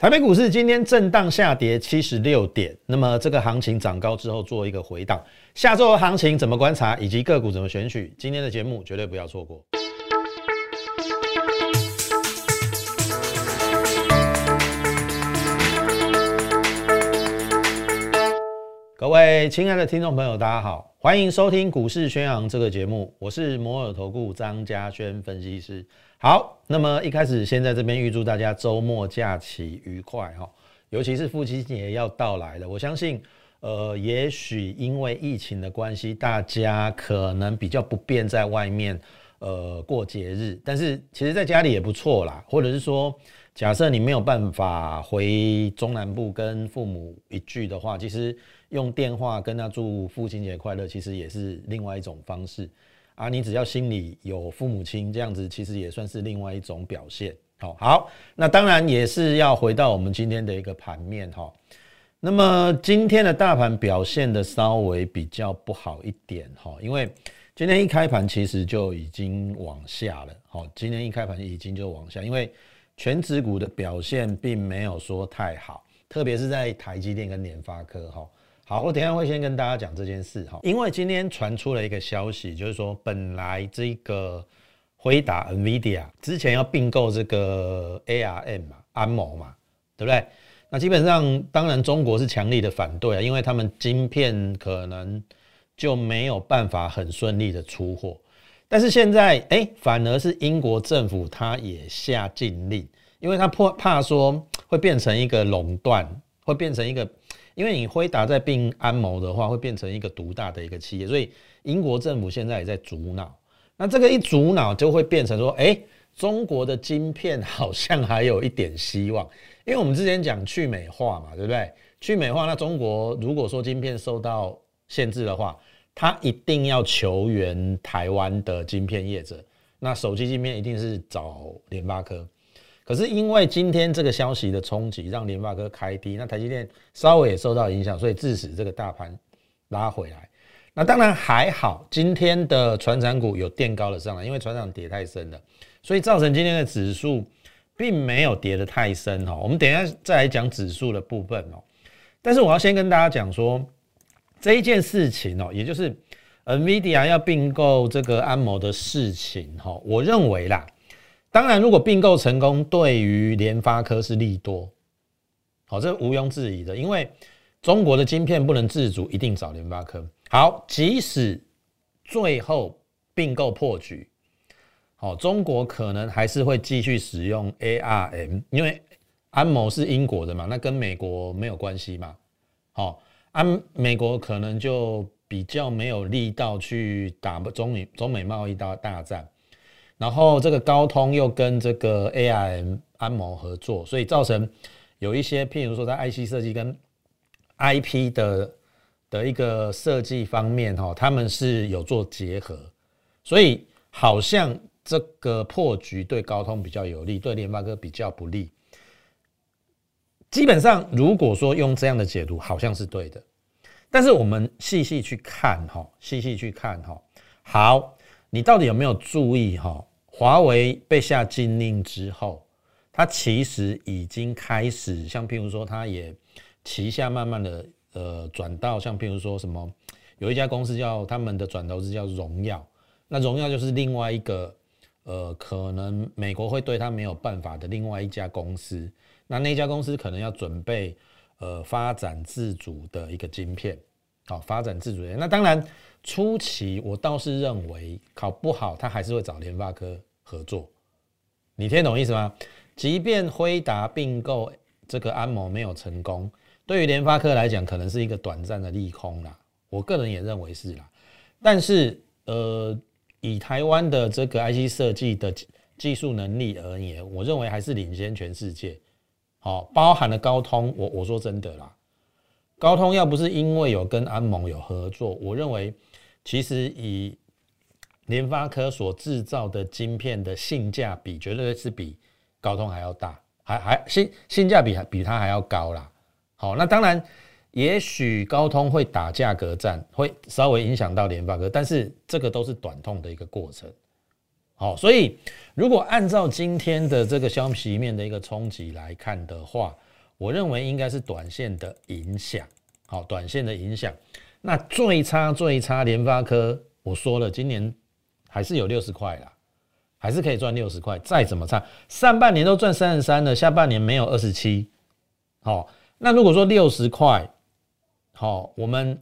台北股市今天震荡下跌七十六点，那么这个行情涨高之后做一个回档，下周行情怎么观察，以及个股怎么选取，今天的节目绝对不要错过。各位亲爱的听众朋友，大家好，欢迎收听股市宣扬这个节目，我是摩尔投顾张家轩分析师。好，那么一开始先在这边预祝大家周末假期愉快哈，尤其是父亲节要到来了，我相信，呃，也许因为疫情的关系，大家可能比较不便在外面呃过节日，但是其实在家里也不错啦，或者是说，假设你没有办法回中南部跟父母一聚的话，其实。用电话跟他祝父亲节快乐，其实也是另外一种方式啊。你只要心里有父母亲，这样子其实也算是另外一种表现。好，好，那当然也是要回到我们今天的一个盘面哈。那么今天的大盘表现的稍微比较不好一点哈，因为今天一开盘其实就已经往下了。好，今天一开盘已经就往下，因为全指股的表现并没有说太好，特别是在台积电跟联发科哈。好，我等下会先跟大家讲这件事哈，因为今天传出了一个消息，就是说本来这个辉达 NVIDIA 之前要并购这个 ARM 嘛，安谋嘛，对不对？那基本上当然中国是强力的反对啊，因为他们晶片可能就没有办法很顺利的出货。但是现在哎，反而是英国政府他也下禁令，因为他怕怕说会变成一个垄断，会变成一个。因为你辉达在并安谋的话，会变成一个独大的一个企业，所以英国政府现在也在阻挠。那这个一阻挠，就会变成说，哎，中国的晶片好像还有一点希望。因为我们之前讲去美化嘛，对不对？去美化，那中国如果说晶片受到限制的话，他一定要求援台湾的晶片业者。那手机晶片一定是找联发科。可是因为今天这个消息的冲击，让联发科开低，那台积电稍微也受到影响，所以致使这个大盘拉回来。那当然还好，今天的船长股有垫高了上来，因为船长跌太深了，所以造成今天的指数并没有跌得太深哈。我们等一下再来讲指数的部分哦。但是我要先跟大家讲说这一件事情哦，也就是 NVIDIA 要并购这个安谋的事情哈，我认为啦。当然，如果并购成功，对于联发科是利多，好，这毋庸置疑的。因为中国的晶片不能自主，一定找联发科。好，即使最后并购破局，好，中国可能还是会继续使用 ARM，因为安谋是英国的嘛，那跟美国没有关系嘛。好，安美国可能就比较没有力道去打中美中美贸易大大战。然后这个高通又跟这个 ARM 安谋合作，所以造成有一些，譬如说在 IC 设计跟 IP 的的一个设计方面，哈，他们是有做结合，所以好像这个破局对高通比较有利，对联发科比较不利。基本上，如果说用这样的解读，好像是对的，但是我们细细去看，哈，细细去看，哈，好，你到底有没有注意，哈？华为被下禁令之后，它其实已经开始像譬如说，它也旗下慢慢的呃转到像譬如说什么，有一家公司叫他们的转投资叫荣耀，那荣耀就是另外一个呃可能美国会对它没有办法的另外一家公司，那那家公司可能要准备呃发展自主的一个晶片，好发展自主的，那当然初期我倒是认为考不好，他还是会找联发科。合作，你听懂意思吗？即便辉达并购这个安谋没有成功，对于联发科来讲，可能是一个短暂的利空啦。我个人也认为是啦。但是，呃，以台湾的这个 IC 设计的技术能力而言，我认为还是领先全世界。好，包含了高通，我我说真的啦，高通要不是因为有跟安盟有合作，我认为其实以联发科所制造的晶片的性价比，绝对是比高通还要大，还还性性价比还比它还要高啦。好，那当然，也许高通会打价格战，会稍微影响到联发科，但是这个都是短痛的一个过程。好，所以如果按照今天的这个消息面的一个冲击来看的话，我认为应该是短线的影响，好，短线的影响。那最差最差，联发科，我说了，今年还是有六十块啦，还是可以赚六十块。再怎么差，上半年都赚三十三了，下半年没有二十七。好，那如果说六十块，好，我们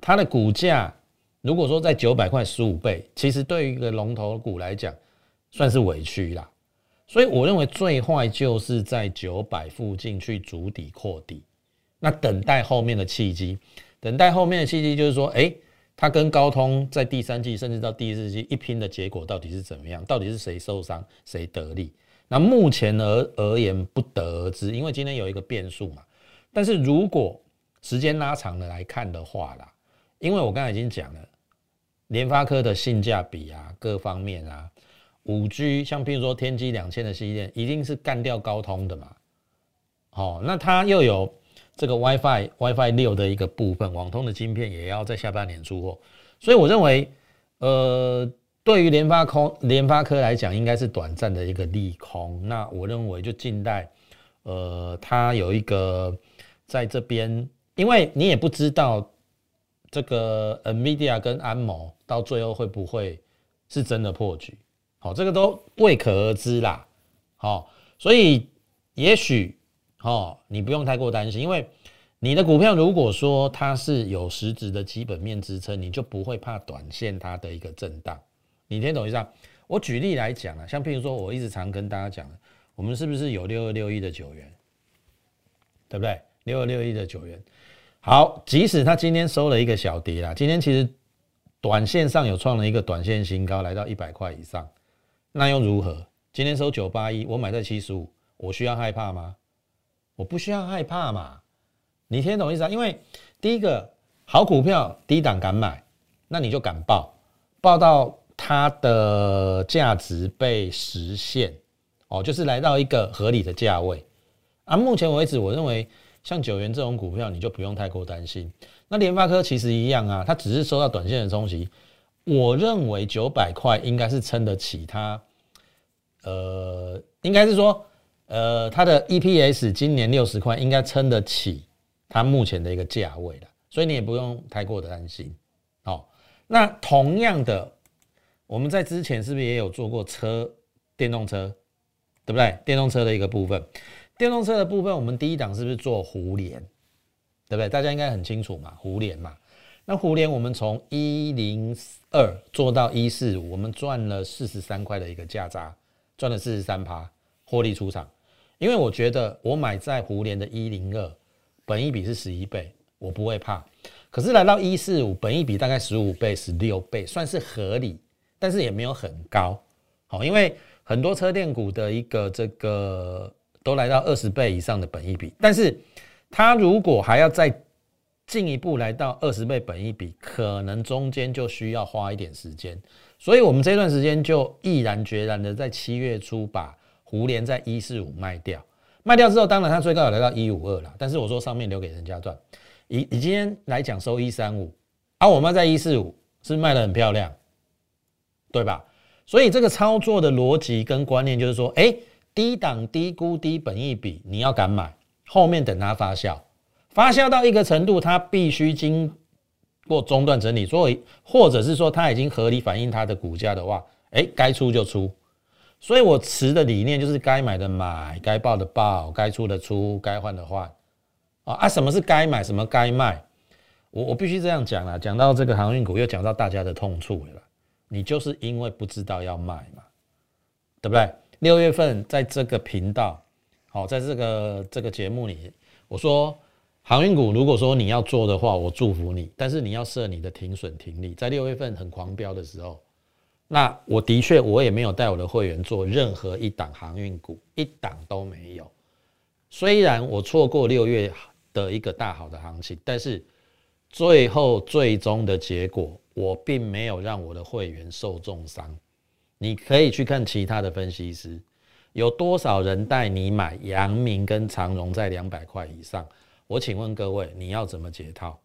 它的股价如果说在九百块十五倍，其实对于一个龙头股来讲，算是委屈啦。所以我认为最坏就是在九百附近去筑底扩底，那等待后面的契机。等待后面的契机，就是说，哎，它跟高通在第三季甚至到第四季一拼的结果到底是怎么样？到底是谁受伤，谁得利？那目前而而言不得而知，因为今天有一个变数嘛。但是如果时间拉长了来看的话啦，因为我刚才已经讲了，联发科的性价比啊，各方面啊，五 G 像譬如说天玑两千的系列，一定是干掉高通的嘛。哦，那它又有。这个 WiFi WiFi 六的一个部分，网通的晶片也要在下半年出货，所以我认为，呃，对于联发科联发科来讲，应该是短暂的一个利空。那我认为就近代，呃，它有一个在这边，因为你也不知道这个 NVIDIA 跟安谋到最后会不会是真的破局，好，这个都未可而知啦。好，所以也许。哦，你不用太过担心，因为你的股票如果说它是有实质的基本面支撑，你就不会怕短线它的一个震荡。你听懂意思？我举例来讲啊，像譬如说，我一直常跟大家讲，我们是不是有六二六一的九元，对不对？六二六一的九元，好，即使它今天收了一个小跌啦，今天其实短线上有创了一个短线新高，来到一百块以上，那又如何？今天收九八一，我买在七十五，我需要害怕吗？我不需要害怕嘛？你听懂意思啊？因为第一个好股票低档敢买，那你就敢报，报到它的价值被实现哦，就是来到一个合理的价位啊。目前为止，我认为像九元这种股票，你就不用太过担心。那联发科其实一样啊，它只是受到短线的冲击。我认为九百块应该是撑得起它，呃，应该是说。呃，它的 EPS 今年六十块，应该撑得起它目前的一个价位的，所以你也不用太过的担心。哦，那同样的，我们在之前是不是也有做过车电动车，对不对？电动车的一个部分，电动车的部分，我们第一档是不是做互联，对不对？大家应该很清楚嘛，互联嘛。那互联我们从一零二做到一四五，我们赚了四十三块的一个价差，赚了四十三趴。获利出场，因为我觉得我买在湖联的一零二，本一比是十一倍，我不会怕。可是来到一四五，本一比大概十五倍、十六倍，算是合理，但是也没有很高。好，因为很多车电股的一个这个都来到二十倍以上的本一比，但是它如果还要再进一步来到二十倍本一比，可能中间就需要花一点时间。所以我们这段时间就毅然决然的在七月初把。胡联在一四五卖掉，卖掉之后，当然它最高有来到一五二了。但是我说上面留给人家赚，以以今天来讲收一三五，而我卖在一四五是卖的很漂亮，对吧？所以这个操作的逻辑跟观念就是说，哎，低档低估低本一比，你要敢买，后面等它发酵，发酵到一个程度，它必须经过中段整理，所以或者是说它已经合理反映它的股价的话，哎，该出就出。所以我持的理念就是该买的买，该报的报，该出的出，该换的换。啊啊，什么是该买，什么该卖？我我必须这样讲啦。讲到这个航运股，又讲到大家的痛处了。你就是因为不知道要卖嘛，对不对？六月份在这个频道，好，在这个这个节目里，我说航运股，如果说你要做的话，我祝福你，但是你要设你的停损停利，在六月份很狂飙的时候。那我的确，我也没有带我的会员做任何一档航运股，一档都没有。虽然我错过六月的一个大好的行情，但是最后最终的结果，我并没有让我的会员受重伤。你可以去看其他的分析师，有多少人带你买阳明跟长荣在两百块以上？我请问各位，你要怎么解套？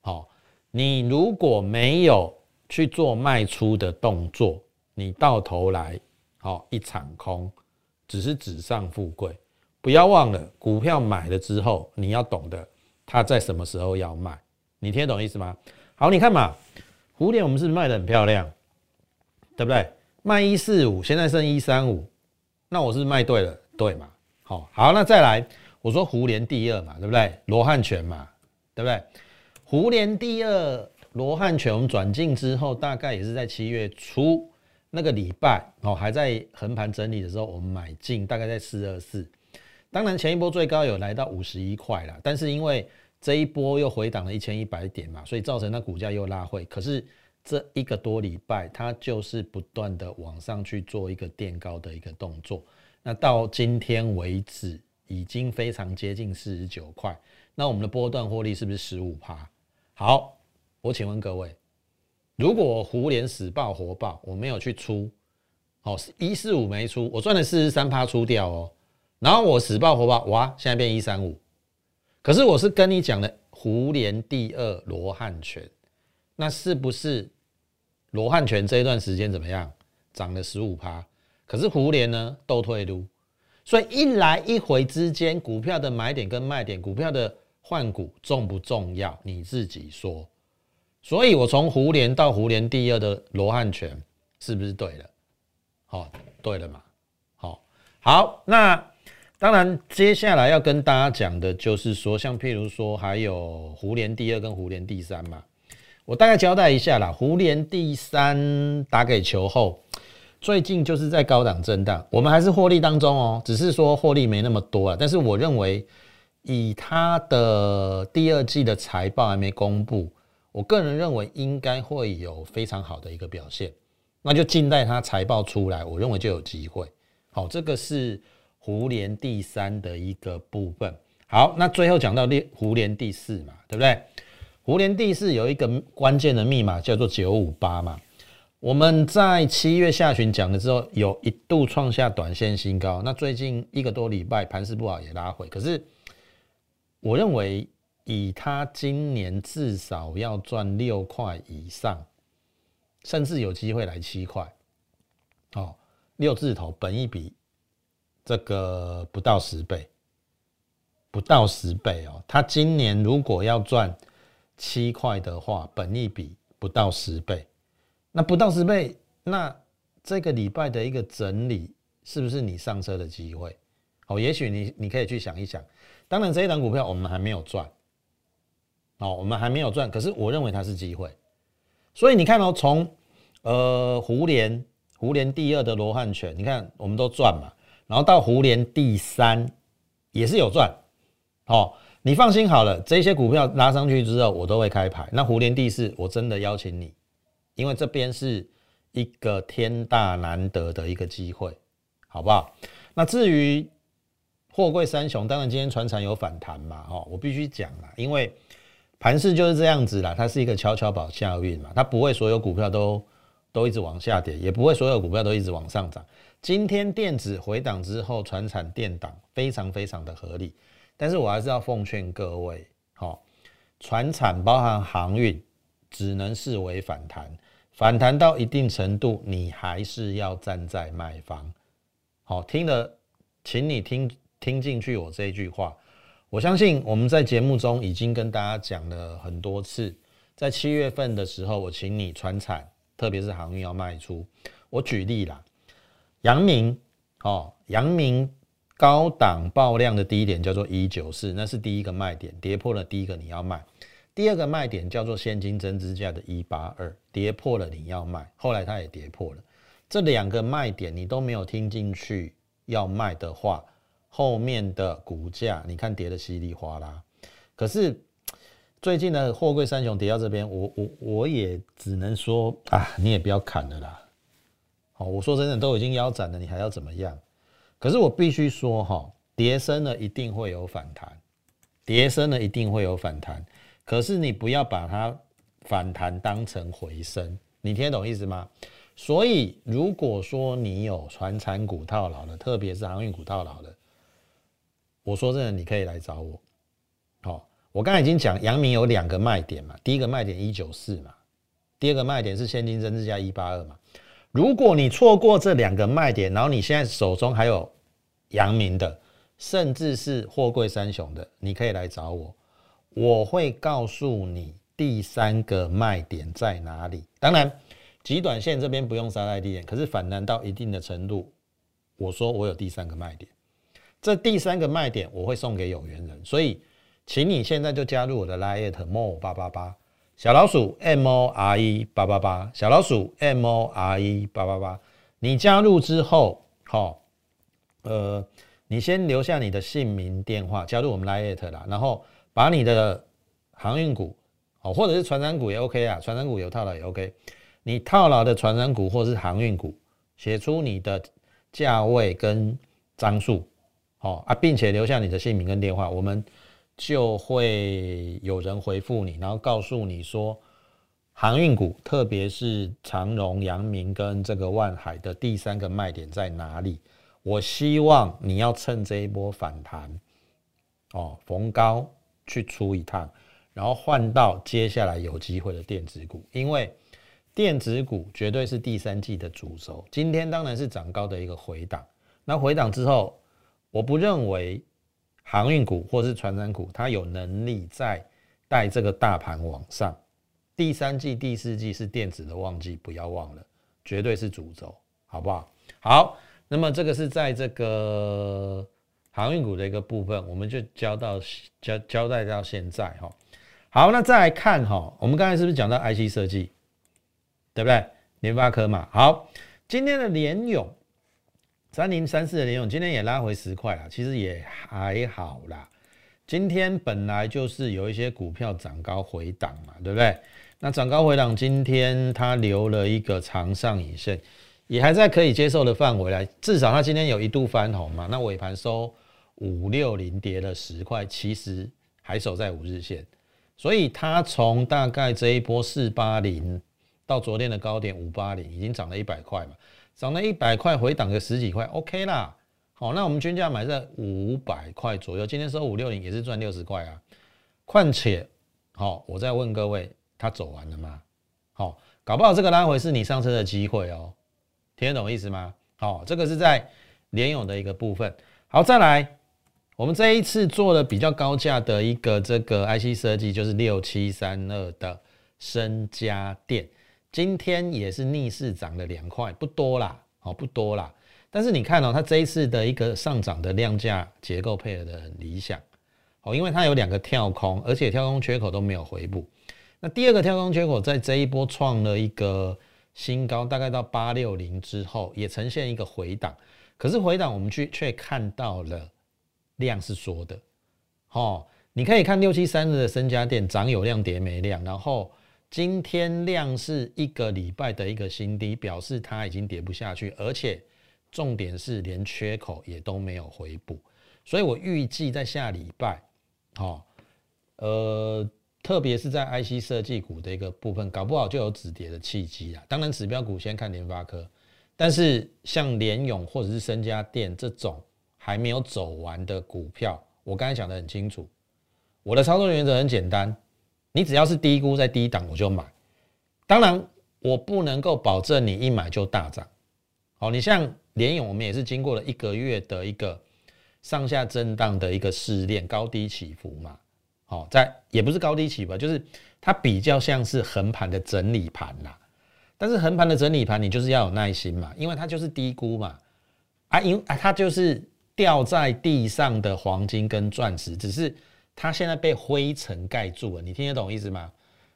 好，你如果没有。去做卖出的动作，你到头来好一场空，只是纸上富贵，不要忘了，股票买了之后，你要懂得它在什么时候要卖，你听得懂意思吗？好，你看嘛，蝴蝶我们是卖的很漂亮，对不对？卖一四五，现在剩一三五，那我是卖对了，对嘛？好，好，那再来，我说胡联第二嘛，对不对？罗汉拳嘛，对不对？胡联第二，罗汉拳我们转进之后，大概也是在七月初那个礼拜哦，还在横盘整理的时候，我们买进，大概在四二四。当然前一波最高有来到五十一块了，但是因为这一波又回档了一千一百点嘛，所以造成它股价又拉回。可是这一个多礼拜，它就是不断的往上去做一个垫高的一个动作。那到今天为止，已经非常接近四十九块。那我们的波段获利是不是十五趴？好，我请问各位，如果胡连死爆活爆，我没有去出，好一四五没出，我赚了四十三趴出掉哦。然后我死爆活爆，哇，现在变一三五。可是我是跟你讲的胡连第二罗汉拳，那是不是？罗汉拳这一段时间怎么样？涨了十五趴，可是胡联呢都退路，所以一来一回之间，股票的买点跟卖点，股票的换股重不重要？你自己说。所以我从胡联到胡联第二的罗汉拳，是不是对了？好，对了嘛？好，好，那当然接下来要跟大家讲的就是说，像譬如说还有胡联第二跟胡联第三嘛。我大概交代一下啦，胡联第三打给球后，最近就是在高档震荡，我们还是获利当中哦，只是说获利没那么多啊。但是我认为，以它的第二季的财报还没公布，我个人认为应该会有非常好的一个表现，那就静待它财报出来，我认为就有机会。好，这个是胡联第三的一个部分。好，那最后讲到第胡联第四嘛，对不对？胡联第四有一个关键的密码叫做九五八嘛，我们在七月下旬讲了之后，有一度创下短线新高。那最近一个多礼拜盘势不好也拉回，可是我认为以他今年至少要赚六块以上，甚至有机会来七块，哦，六字头本一比这个不到十倍，不到十倍哦，他今年如果要赚。七块的话，本一比不到十倍，那不到十倍，那这个礼拜的一个整理，是不是你上车的机会？好，也许你你可以去想一想。当然，这一档股票我们还没有赚，哦，我们还没有赚，可是我认为它是机会。所以你看哦，从呃胡联胡联第二的罗汉拳，你看我们都赚嘛，然后到胡联第三也是有赚，哦。你放心好了，这些股票拉上去之后，我都会开牌。那胡联第四，我真的邀请你，因为这边是一个天大难得的一个机会，好不好？那至于货柜三雄，当然今天船产有反弹嘛，哦，我必须讲啦，因为盘势就是这样子啦，它是一个跷跷保下运嘛，它不会所有股票都都一直往下跌，也不会所有股票都一直往上涨。今天电子回档之后，船产电档非常非常的合理。但是我还是要奉劝各位，好，船产包含航运，只能视为反弹，反弹到一定程度，你还是要站在卖方。好，听了，请你听听进去我这一句话。我相信我们在节目中已经跟大家讲了很多次，在七月份的时候，我请你船产，特别是航运要卖出。我举例啦，阳明，哦，阳明。高档爆量的低点叫做一九四，那是第一个卖点，跌破了第一个你要卖。第二个卖点叫做现金增值价的一八二，跌破了你要卖，后来它也跌破了。这两个卖点你都没有听进去要卖的话，后面的股价你看跌的稀里哗啦。可是最近的货柜三雄跌到这边，我我我也只能说啊，你也不要砍了啦。好，我说真的都已经腰斩了，你还要怎么样？可是我必须说哈，跌升了一定会有反弹，跌升了一定会有反弹。可是你不要把它反弹当成回升，你听得懂意思吗？所以如果说你有传产股套牢的，特别是航运股套牢的，我说真的，你可以来找我。好，我刚才已经讲，阳明有两个卖点嘛，第一个卖点一九四嘛，第二个卖点是现金增资加一八二嘛。如果你错过这两个卖点，然后你现在手中还有阳明的，甚至是货柜三雄的，你可以来找我，我会告诉你第三个卖点在哪里。当然，极短线这边不用杀在低点，可是反弹到一定的程度，我说我有第三个卖点。这第三个卖点我会送给有缘人，所以请你现在就加入我的 Line more 八八八小老鼠 M O R E 八八八小老鼠 M O R E 八八八。你加入之后，好，呃，你先留下你的姓名、电话，加入我们 Line 啦，然后把你的航运股，哦，或者是船长股也 OK 啊，船长股有套牢也 OK。你套牢的船长股或是航运股，写出你的价位跟张数。哦啊，并且留下你的姓名跟电话，我们就会有人回复你，然后告诉你说，航运股，特别是长荣、阳明跟这个万海的第三个卖点在哪里？我希望你要趁这一波反弹，哦，逢高去出一趟，然后换到接下来有机会的电子股，因为电子股绝对是第三季的主轴。今天当然是涨高的一个回档，那回档之后。我不认为航运股或是船长股，它有能力在带这个大盘往上。第三季、第四季是电子的旺季，不要忘了，绝对是主轴，好不好？好，那么这个是在这个航运股的一个部分，我们就交到交交代到现在哈。好，那再来看哈，我们刚才是不是讲到 IC 设计，对不对？联发科嘛。好，今天的联勇。三零三四的联勇今天也拉回十块了，其实也还好啦。今天本来就是有一些股票涨高回档嘛，对不对？那涨高回档，今天它留了一个长上影线，也还在可以接受的范围来。至少它今天有一度翻红嘛。那尾盘收五六零，跌了十块，其实还守在五日线。所以它从大概这一波四八零到昨天的高点五八零，已经涨了一百块嘛。涨了一百块，回档个十几块，OK 啦。好，那我们均价买在五百块左右，今天收五六零也是赚六十块啊。况且，好，我再问各位，它走完了吗？好，搞不好这个拉回是你上车的机会哦。听得懂意思吗？好，这个是在联勇的一个部分。好，再来，我们这一次做了比较高价的一个这个 IC 设计，就是六七三二的深家电。今天也是逆势涨了两块，不多啦，哦，不多啦。但是你看哦，它这一次的一个上涨的量价结构配合的很理想，哦，因为它有两个跳空，而且跳空缺口都没有回补。那第二个跳空缺口在这一波创了一个新高，大概到八六零之后也呈现一个回档，可是回档我们去却看到了量是缩的，哦，你可以看六七三的深家电涨有量跌没量，然后。今天量是一个礼拜的一个新低，表示它已经跌不下去，而且重点是连缺口也都没有回补，所以我预计在下礼拜，好，呃，特别是在 IC 设计股的一个部分，搞不好就有止跌的契机啊。当然，指标股先看联发科，但是像联勇或者是深家电这种还没有走完的股票，我刚才讲的很清楚，我的操作原则很简单。你只要是低估在低档，我就买。当然，我不能够保证你一买就大涨。好，你像联勇，我们也是经过了一个月的一个上下震荡的一个试炼，高低起伏嘛。好，在也不是高低起伏，就是它比较像是横盘的整理盘啦。但是横盘的整理盘，你就是要有耐心嘛，因为它就是低估嘛。啊，因啊，它就是掉在地上的黄金跟钻石，只是。它现在被灰尘盖住了，你听得懂意思吗？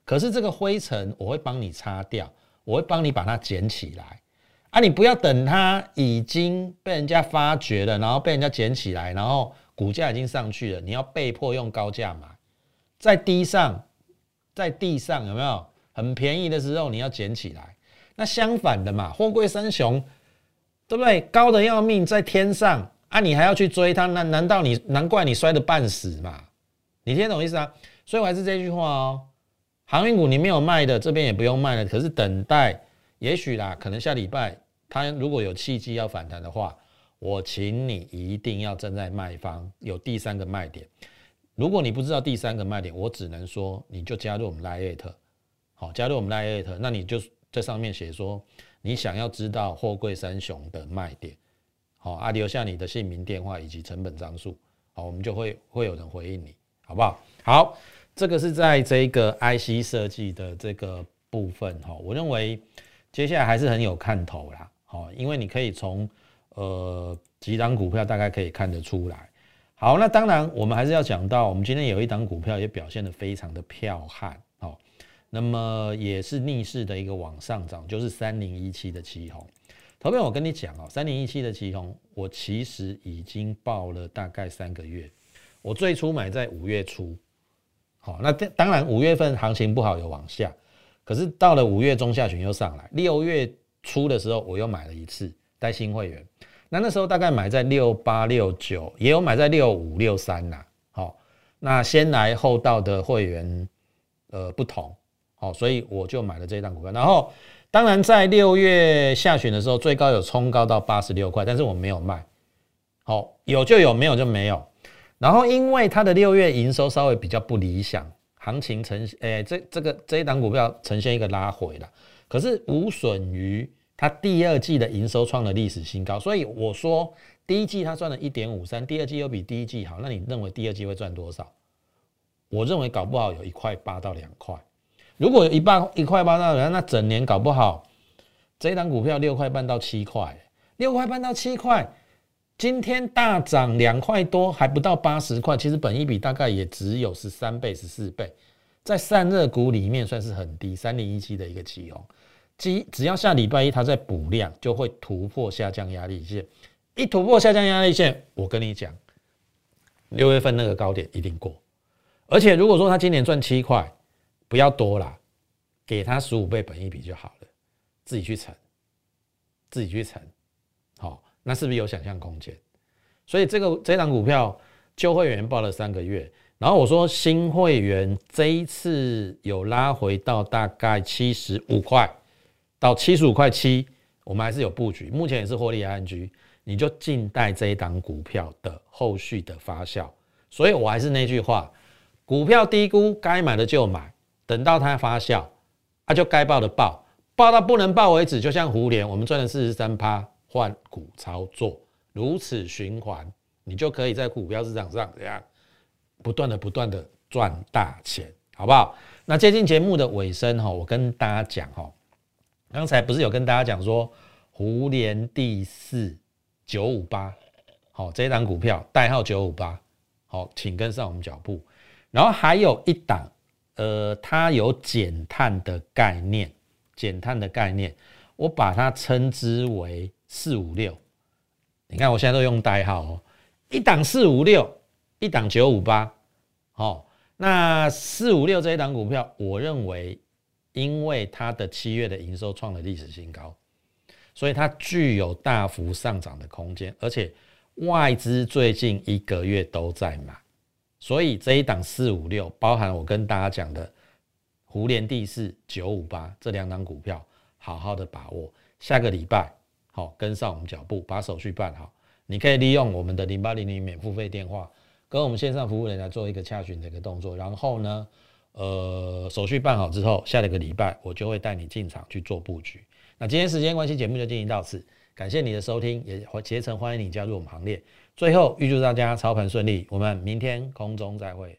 可是这个灰尘我会帮你擦掉，我会帮你把它捡起来啊！你不要等它已经被人家发掘了，然后被人家捡起来，然后股价已经上去了，你要被迫用高价买，在地上，在地上有没有很便宜的时候你要捡起来？那相反的嘛，货柜三雄，对不对？高的要命，在天上啊，你还要去追它？那难道你难怪你摔得半死嘛？你听懂意思啊？所以我还是这句话哦，航运股你没有卖的，这边也不用卖了。可是等待，也许啦，可能下礼拜它如果有契机要反弹的话，我请你一定要站在卖方，有第三个卖点。如果你不知道第三个卖点，我只能说你就加入我们 Lite，好，加入我们 Lite，那你就在上面写说你想要知道货柜三雄的卖点，好啊，留下你的姓名、电话以及成本张数，好，我们就会会有人回应你，好不好？好，这个是在这个 IC 设计的这个部分哈，我认为接下来还是很有看头啦，好，因为你可以从呃几档股票大概可以看得出来。好，那当然我们还是要讲到，我们今天有一档股票也表现得非常的彪悍，好，那么也是逆势的一个往上涨，就是三零一七的旗红。投票我跟你讲哦，三零一七的旗红，我其实已经报了大概三个月，我最初买在五月初，好，那当然五月份行情不好有往下，可是到了五月中下旬又上来，六月初的时候我又买了一次带新会员。那那时候大概买在六八六九，也有买在六五六三呐。好，那先来后到的会员，呃，不同，好，所以我就买了这一档股票。然后，当然在六月下旬的时候，最高有冲高到八十六块，但是我没有卖。好，有就有，没有就没有。然后，因为它的六月营收稍微比较不理想，行情呈，诶，这这个这一档股票呈现一个拉回了，可是无损于。它第二季的营收创了历史新高，所以我说第一季它赚了一点五三，第二季又比第一季好，那你认为第二季会赚多少？我认为搞不好有一块八到两块。如果有一半一块八到两，那整年搞不好这一档股票六块半到七块，六块半到七块，今天大涨两块多，还不到八十块，其实本一比大概也只有十三倍十四倍，在散热股里面算是很低，三零一七的一个起哦。只只要下礼拜一它在补量，就会突破下降压力线。一突破下降压力线，我跟你讲，六月份那个高点一定过。而且如果说它今年赚七块，不要多啦，给它十五倍本一比就好了，自己去乘，自己去乘。那是不是有想象空间？所以这个这档股票旧会员报了三个月，然后我说新会员这一次有拉回到大概七十五块。到七十五块七，我们还是有布局，目前也是获利安居，你就静待这一档股票的后续的发酵。所以我还是那句话，股票低估该买的就买，等到它发酵，啊就该报的报，报到不能报为止。就像胡联，我们赚了四十三趴，换股操作，如此循环，你就可以在股票市场上怎样，不断的不断的赚大钱，好不好？那接近节目的尾声哈，我跟大家讲哈。刚才不是有跟大家讲说，胡联第四九五八，好，这一档股票代号九五八，好，请跟上我们脚步。然后还有一档，呃，它有减碳的概念，减碳的概念，我把它称之为四五六。你看我现在都用代号哦，一档四五六，一档九五八，好，那四五六这一档股票，我认为。因为它的七月的营收创了历史新高，所以它具有大幅上涨的空间，而且外资最近一个月都在买，所以这一档四五六包含我跟大家讲的湖联第四九五八这两档股票，好好的把握，下个礼拜好跟上我们脚步，把手续办好，你可以利用我们的零八零零免付费电话，跟我们线上服务人来做一个洽询的一个动作，然后呢？呃，手续办好之后，下一个礼拜我就会带你进场去做布局。那今天时间关系，节目就进行到此，感谢你的收听，也竭诚欢迎你加入我们行列。最后预祝大家操盘顺利，我们明天空中再会。